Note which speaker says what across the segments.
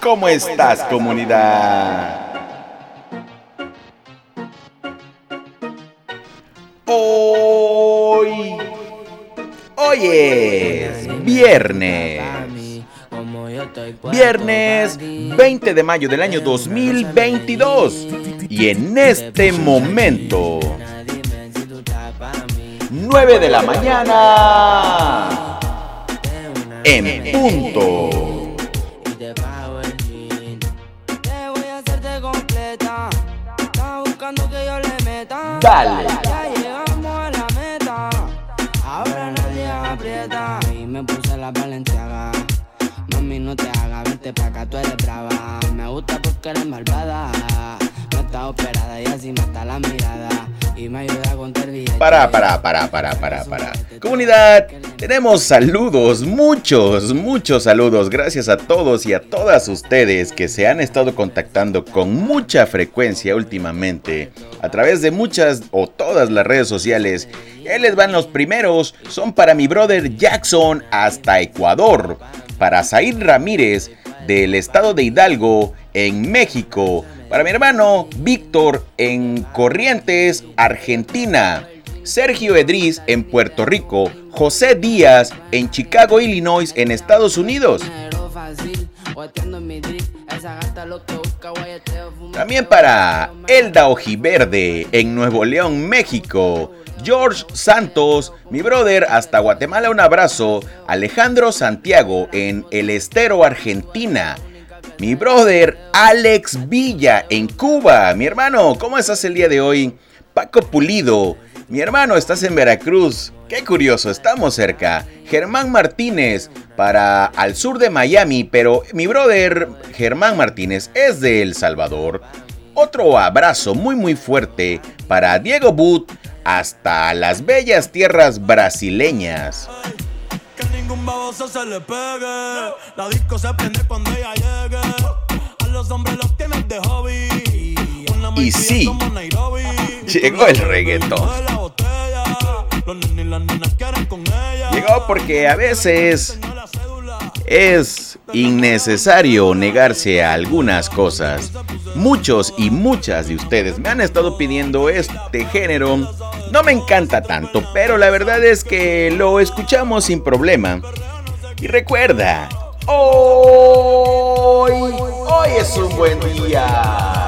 Speaker 1: ¿Cómo estás comunidad? Hoy... Hoy es viernes. Viernes 20 de mayo del año 2022. Y en este momento... 9 de la mañana. En punto. Dale. Para, para, para, para, para, para. Comunidad, tenemos saludos, muchos, muchos saludos. Gracias a todos y a todas ustedes que se han estado contactando con mucha frecuencia últimamente a través de muchas o todas las redes sociales. Ahí les van los primeros. Son para mi brother Jackson hasta Ecuador. Para Zaid Ramírez del estado de Hidalgo en México. Para mi hermano Víctor en Corrientes, Argentina. Sergio Edris en Puerto Rico. José Díaz en Chicago, Illinois, en Estados Unidos. También para Elda Ojiverde en Nuevo León, México. George Santos, mi brother, hasta Guatemala un abrazo. Alejandro Santiago en El Estero, Argentina. Mi brother Alex Villa en Cuba. Mi hermano, ¿cómo estás el día de hoy? Paco Pulido. Mi hermano, estás en Veracruz. Qué curioso, estamos cerca. Germán Martínez para al sur de Miami, pero mi brother Germán Martínez es de El Salvador. Otro abrazo muy muy fuerte para Diego But hasta las bellas tierras brasileñas. Que ningún baboso se le pegue. La disco se prende cuando ella llegue. A los hombres los tienes de hobby. y sí, llegó el reggaetón. Llegó porque a veces es innecesario negarse a algunas cosas. Muchos y muchas de ustedes me han estado pidiendo este género. No me encanta tanto, pero la verdad es que lo escuchamos sin problema. Y recuerda, hoy, hoy es un buen día.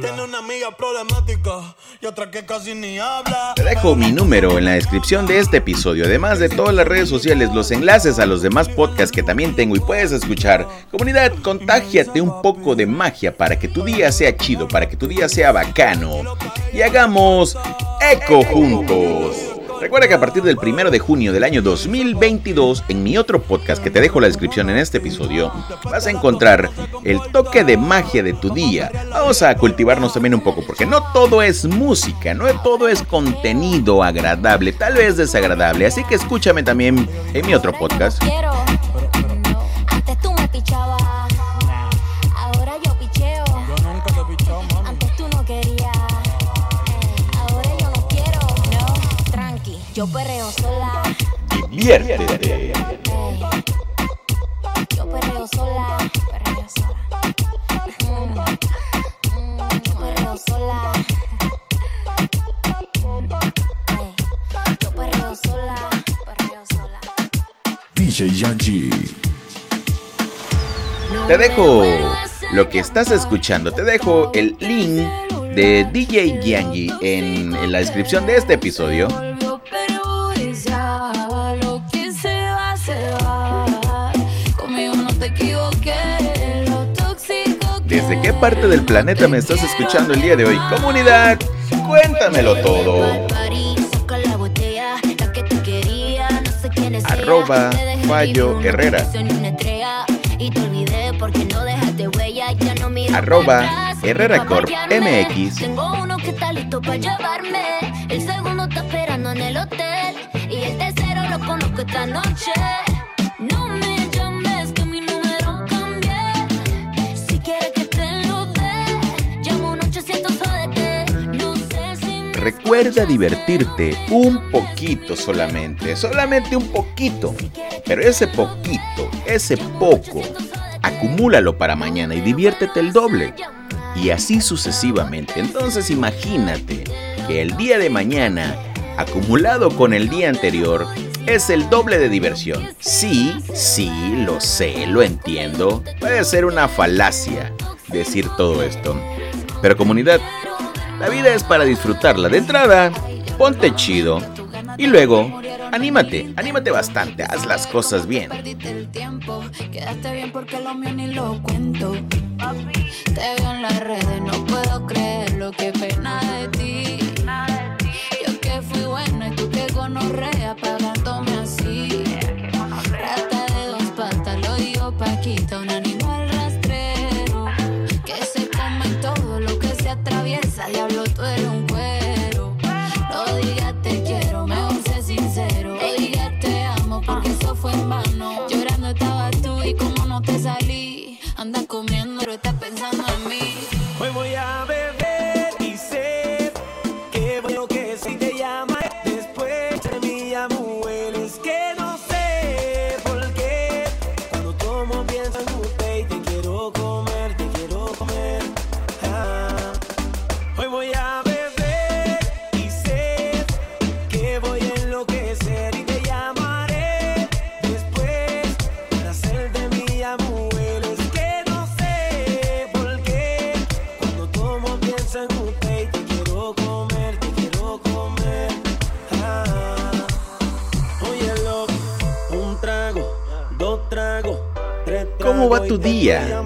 Speaker 1: Tiene una amiga problemática y otra que casi ni habla. Te dejo mi número en la descripción de este episodio, además de todas las redes sociales, los enlaces a los demás podcasts que también tengo y puedes escuchar. Comunidad, contágiate un poco de magia para que tu día sea chido, para que tu día sea bacano. Y hagamos eco juntos. Recuerda que a partir del primero de junio del año 2022, en mi otro podcast que te dejo la descripción en este episodio, vas a encontrar el toque de magia de tu día. Vamos a cultivarnos también un poco, porque no todo es música, no todo es contenido agradable, tal vez desagradable. Así que escúchame también en mi otro podcast. Yo perreo sola. Diviértete. Yo perreo sola. Perreo sola. perreo sola. Yo perreo sola. Perreo sola. DJ Yankee. Te dejo lo que estás escuchando. Te dejo el link de DJ Yangi en, en la descripción de este episodio ¿Desde qué parte del planeta me estás escuchando el día de hoy? Comunidad, cuéntamelo todo. Arroba Fallo Herrera. Arroba Herrera Corp MX. Tengo uno que está listo para llevarme. El segundo está esperando en el hotel. Y el tercero
Speaker 2: loco esta noche.
Speaker 1: Recuerda divertirte un poquito solamente, solamente un poquito. Pero ese poquito, ese poco, acumúlalo para mañana y diviértete el doble. Y así sucesivamente. Entonces imagínate que el día de mañana, acumulado con el día anterior, es el doble de diversión. Sí, sí, lo sé, lo entiendo. Puede ser una falacia decir todo esto. Pero comunidad, la vida es para disfrutarla. De entrada, ponte chido. Y luego, anímate, anímate bastante, haz las cosas bien.
Speaker 3: scared.
Speaker 1: ¿Cómo va tu día?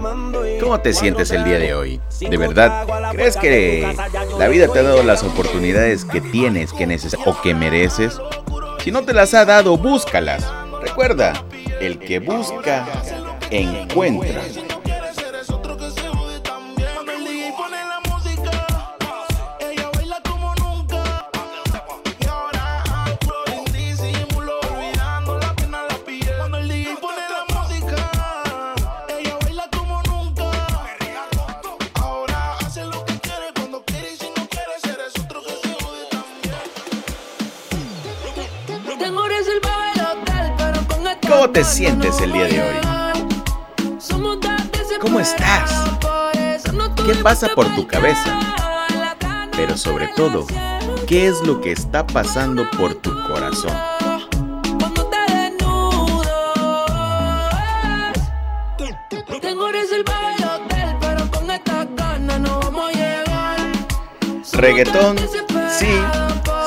Speaker 1: ¿Cómo te sientes el día de hoy? ¿De verdad crees que la vida te ha dado las oportunidades que tienes, que necesitas o que mereces? Si no te las ha dado, búscalas. Recuerda, el que busca, encuentra. Te sientes el día de hoy? ¿Cómo estás? ¿Qué pasa por tu cabeza? Pero sobre todo, ¿qué es lo que está pasando por tu corazón? Reggaetón, sí,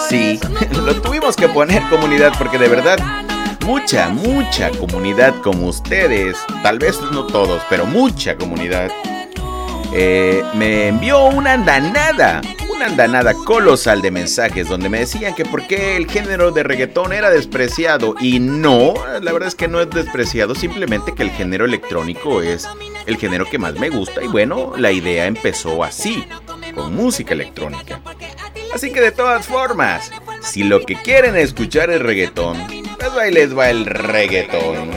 Speaker 1: sí, lo tuvimos que poner comunidad porque de verdad mucha, mucha comunidad como ustedes, tal vez no todos, pero mucha comunidad, eh, me envió una andanada, una andanada colosal de mensajes donde me decían que por qué el género de reggaetón era despreciado. Y no, la verdad es que no es despreciado, simplemente que el género electrónico es el género que más me gusta. Y bueno, la idea empezó así, con música electrónica. Así que de todas formas, si lo que quieren escuchar es reggaetón, pues ahí les va el reggaetón.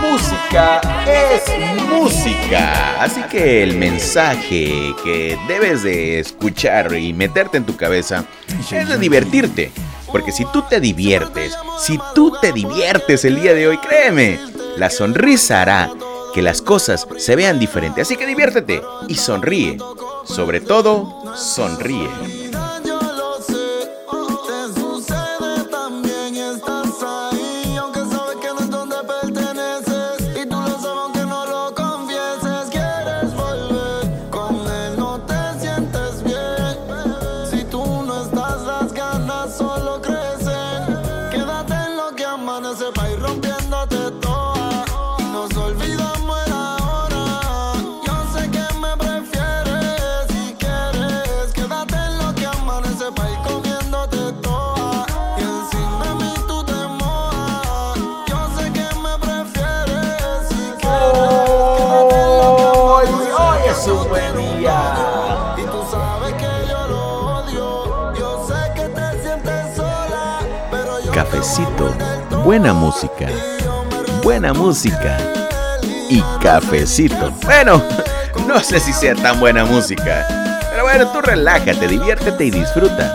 Speaker 1: Música es Así que el mensaje que debes de escuchar y meterte en tu cabeza es de divertirte. Porque si tú te diviertes, si tú te diviertes el día de hoy, créeme, la sonrisa hará que las cosas se vean diferentes. Así que diviértete y sonríe. Sobre todo, sonríe. Cafecito, buena música, buena música y cafecito. Bueno, no sé si sea tan buena música, pero bueno, tú relájate, diviértete y disfruta.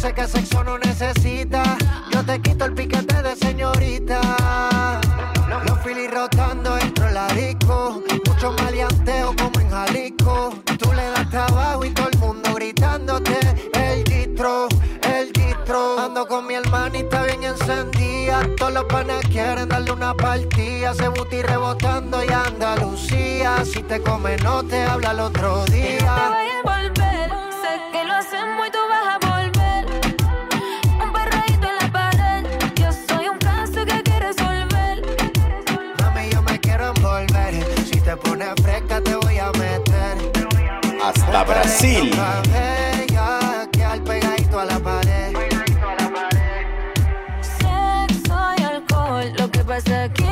Speaker 4: Dice que sexo no necesita. Yo te quito el piquete de señorita. Los filis rotando dentro de la disco. Mucho maleanteo como en Jalisco. Tú le das trabajo y todo el mundo gritándote. El distro, el distro. Ando con mi hermanita bien encendida. Todos los panes quieren darle una partida. Se buti rebotando y Andalucía. Si te come, no te habla el otro
Speaker 5: No te
Speaker 4: día.
Speaker 5: vayas a volver. Sé que lo hacemos y tú vas a
Speaker 1: Hasta Brasil.
Speaker 5: Sexo y alcohol. Lo que pasa aquí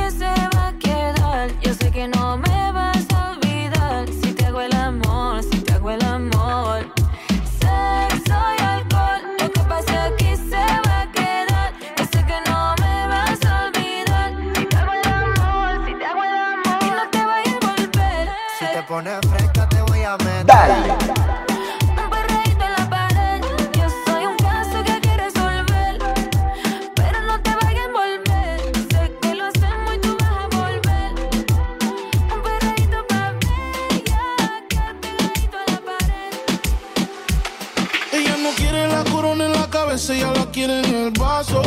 Speaker 5: la
Speaker 6: en el vaso.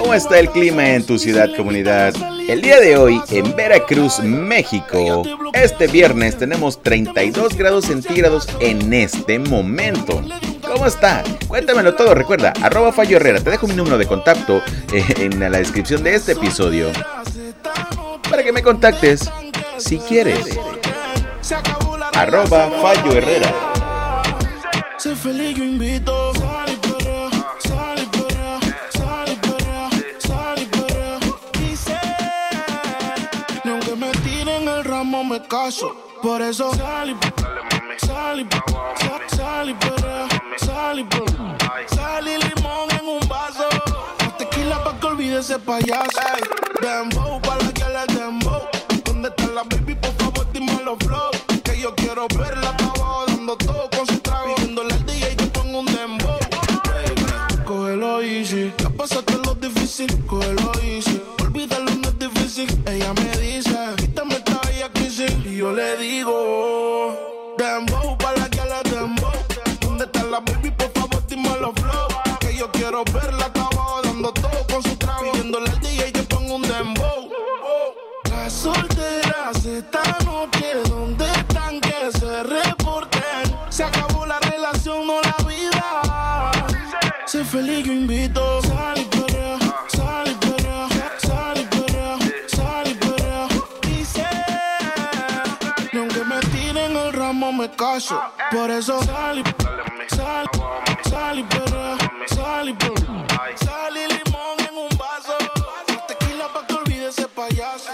Speaker 1: ¿Cómo está el clima en tu ciudad, comunidad? El día de hoy, en Veracruz, México, este viernes tenemos 32 grados centígrados en este momento. ¿Cómo está? Cuéntamelo todo, recuerda, arroba Fallo Herrera, te dejo mi número de contacto eh, en la descripción de este episodio para que me contactes si quieres. Arroba Fallo Herrera.
Speaker 6: Aunque me tiren el ramo me caso. Por eso sal y sal y sal- sal y perrea, sal y perrea. Sal y limón en un vaso. Tequila pa' que olvide ese payaso. Dembow pa' la que le dembow. ¿Dónde está la baby? Por favor, dime los flow. Que yo quiero verla pa' abajo dando todo con su trago. Al DJ que ponga un dembow. Baby, Cógelo easy. Ya pasaste lo difícil. Cógelo easy. Olvídalo, no es difícil. Ella me yo le digo, dembow pa' la que le dembow. ¿Dónde está la baby? Por favor, dime los flow. Que yo quiero verla Por eso sal y sal, sal y perrea, sal limón en un vaso. Tequila pa' que olvide ese payaso.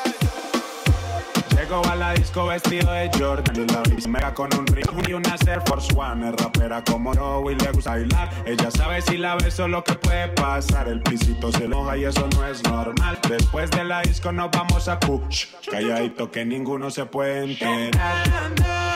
Speaker 7: Llego a la disco vestido de Jordan y la mega con un ritmo y una Air Force One. Es rapera como no y le gusta bailar. Ella sabe si la beso lo que puede pasar. El pisito se enoja y eso no es normal. Después de la disco nos vamos a push. Calladito que ninguno se puede enterar.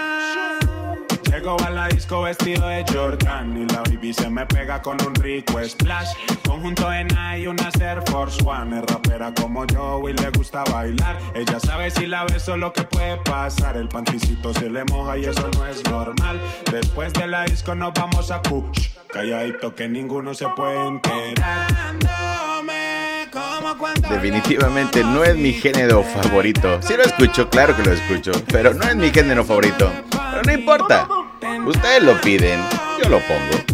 Speaker 7: Llego a la disco vestido de Jordan y la baby se me pega con un rico splash. Conjunto en y una Air Force One. Es rapera como yo y le gusta bailar. Ella sabe si la beso lo que puede pasar. El panticito se le moja y eso no es normal. Después de la disco nos vamos a Kuch. Calladito que ninguno se puede enterar.
Speaker 8: Definitivamente no es mi género favorito. Si lo escucho, claro que lo escucho, pero no es mi género favorito. Pero no importa. Ustedes lo piden, yo lo pongo.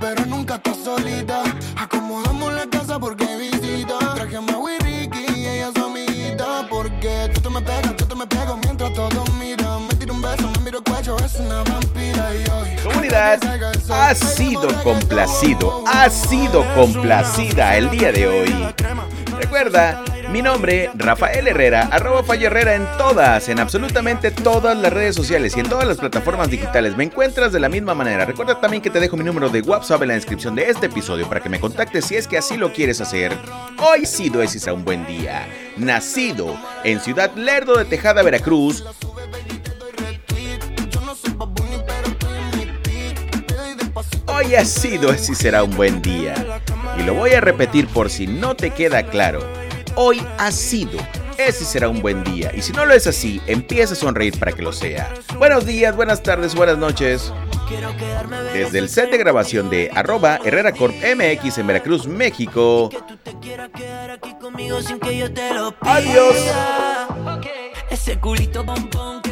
Speaker 9: Pero nunca estás solita. Acomodamos la casa porque visita. Traje a Maui Ricky y ella es su amiguita. Porque tú te me pegas, yo te me pego mientras todos miran. Me tiro un beso, me miro el cuello, es una vampira. Y hoy,
Speaker 8: Comunidad, ha sido complacido, ha sido complacida el día de hoy. Recuerda, mi nombre, Rafael Herrera, arroba Fallo Herrera en todas, en absolutamente todas las redes sociales y en todas las plataformas digitales. Me encuentras de la misma manera. Recuerda también que te dejo mi número de WhatsApp en la descripción de este episodio para que me contactes si es que así lo quieres hacer. Hoy sido es a un buen día. Nacido en Ciudad Lerdo de Tejada, Veracruz. Hoy ha sido así será un buen día. Y lo voy a repetir por si no te queda claro. Hoy ha sido
Speaker 1: ese será un buen día. Y si no lo es así, empieza a sonreír para que lo sea. Buenos días, buenas tardes, buenas noches. Desde el set de grabación de arroba Herrera Corp MX en Veracruz, México. Adiós.
Speaker 3: Ese culito pompón